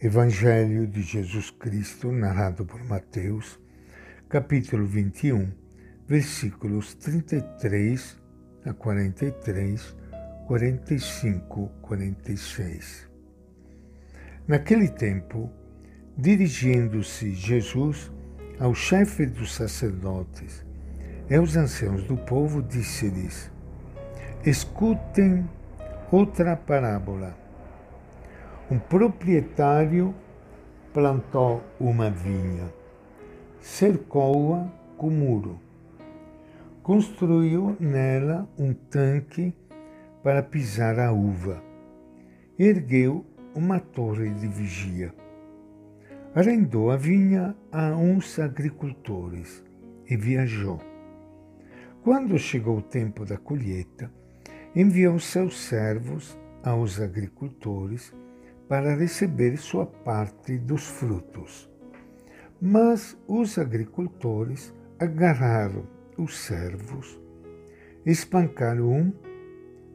Evangelho de Jesus Cristo, narrado por Mateus, capítulo 21, versículos 33 a 43, 45, 46. Naquele tempo, dirigindo-se Jesus ao chefe dos sacerdotes e aos anciãos do povo, disse-lhes: Escutem outra parábola um proprietário plantou uma vinha, cercou-a com muro, construiu nela um tanque para pisar a uva, ergueu uma torre de vigia. Arrendou a vinha a uns agricultores e viajou. Quando chegou o tempo da colheita, enviou seus servos aos agricultores para receber sua parte dos frutos. Mas os agricultores agarraram os servos, espancaram um,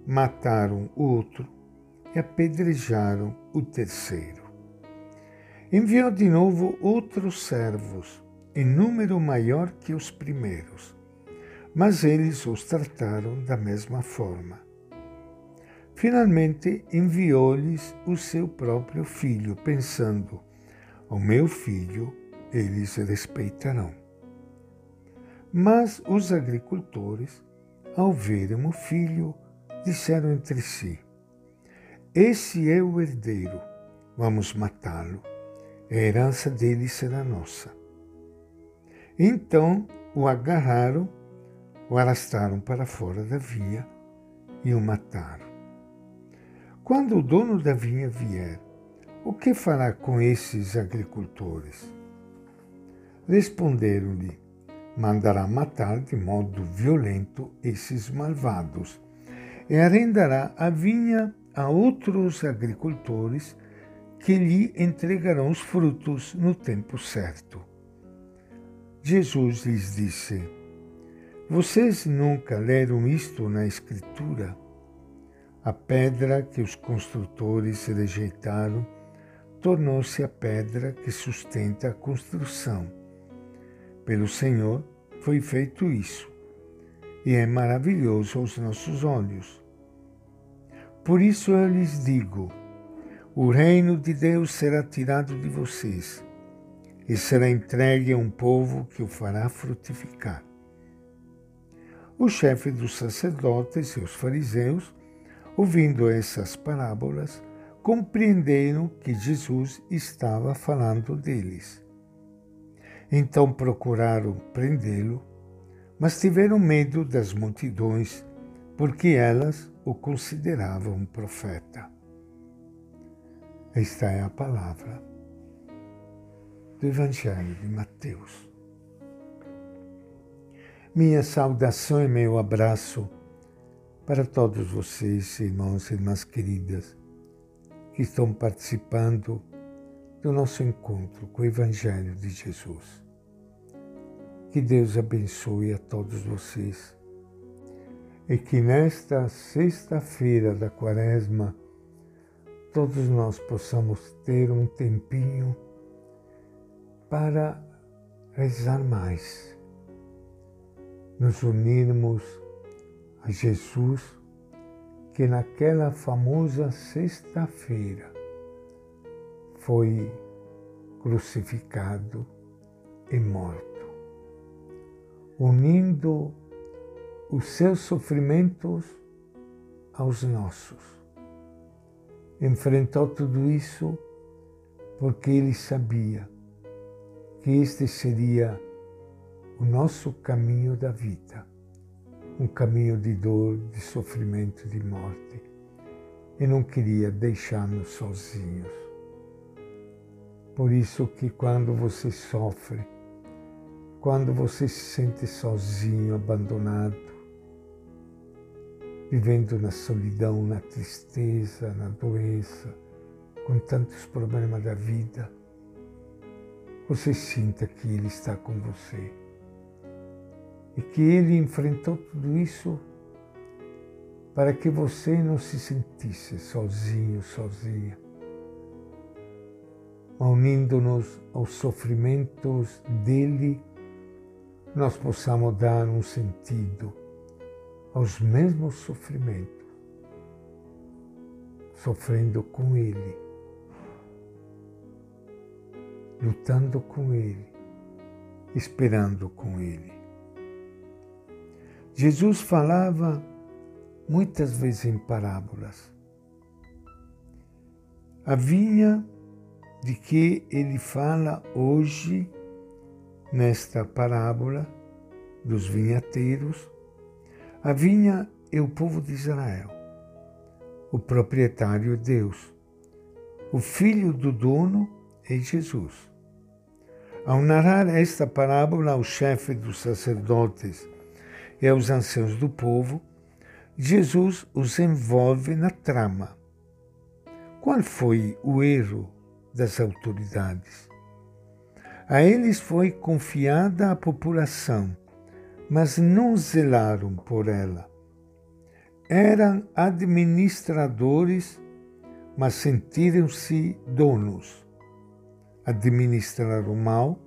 mataram o outro e apedrejaram o terceiro. Enviou de novo outros servos, em número maior que os primeiros, mas eles os trataram da mesma forma. Finalmente enviou-lhes o seu próprio filho, pensando: o meu filho eles respeitarão. Mas os agricultores, ao verem o filho, disseram entre si: Esse é o herdeiro, vamos matá-lo, a herança dele será nossa. Então o agarraram, o arrastaram para fora da vinha e o mataram. Quando o dono da vinha vier, o que fará com esses agricultores? Responderam-lhe: mandará matar de modo violento esses malvados e arrendará a vinha a outros agricultores que lhe entregarão os frutos no tempo certo. Jesus lhes disse: Vocês nunca leram isto na Escritura? A pedra que os construtores rejeitaram tornou-se a pedra que sustenta a construção. Pelo Senhor foi feito isso, e é maravilhoso aos nossos olhos. Por isso eu lhes digo: o reino de Deus será tirado de vocês e será entregue a um povo que o fará frutificar. O chefe dos sacerdotes e os fariseus Ouvindo essas parábolas, compreenderam que Jesus estava falando deles. Então procuraram prendê-lo, mas tiveram medo das multidões, porque elas o consideravam profeta. Esta é a palavra do Evangelho de Mateus. Minha saudação e meu abraço para todos vocês, irmãos e irmãs queridas, que estão participando do nosso encontro com o Evangelho de Jesus. Que Deus abençoe a todos vocês e que nesta sexta-feira da Quaresma todos nós possamos ter um tempinho para rezar mais, nos unirmos a Jesus que naquela famosa sexta-feira foi crucificado e morto, unindo os seus sofrimentos aos nossos. Enfrentou tudo isso porque ele sabia que este seria o nosso caminho da vida um caminho de dor, de sofrimento, de morte. E não queria deixar-nos sozinhos. Por isso que quando você sofre, quando você se sente sozinho, abandonado, vivendo na solidão, na tristeza, na doença, com tantos problemas da vida, você sinta que Ele está com você e que ele enfrentou tudo isso para que você não se sentisse sozinho, sozinha. unindo-nos aos sofrimentos dele, nós possamos dar um sentido aos mesmos sofrimentos, sofrendo com ele, lutando com ele, esperando com ele. Jesus falava muitas vezes em parábolas. A vinha de que ele fala hoje nesta parábola dos vinhateiros, a vinha é o povo de Israel, o proprietário é Deus, o filho do dono é Jesus. Ao narrar esta parábola ao chefe dos sacerdotes e aos anciãos do povo, Jesus os envolve na trama. Qual foi o erro das autoridades? A eles foi confiada a população, mas não zelaram por ela. Eram administradores, mas sentiram-se donos. Administraram mal,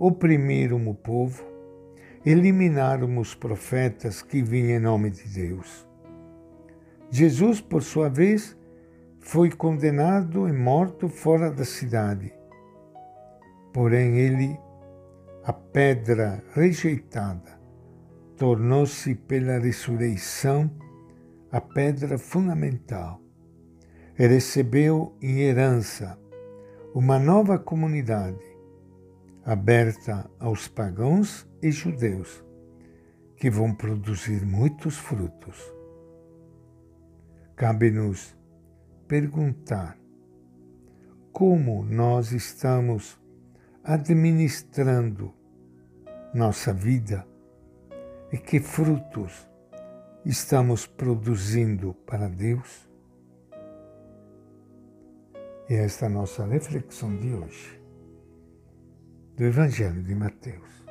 oprimiram o povo, eliminaram os profetas que vinham em nome de Deus. Jesus, por sua vez, foi condenado e morto fora da cidade. Porém, ele, a pedra rejeitada, tornou-se pela ressurreição a pedra fundamental e recebeu em herança uma nova comunidade aberta aos pagãos e judeus, que vão produzir muitos frutos. Cabe-nos perguntar como nós estamos administrando nossa vida e que frutos estamos produzindo para Deus? E esta é a nossa reflexão de hoje do Evangelho de Mateus.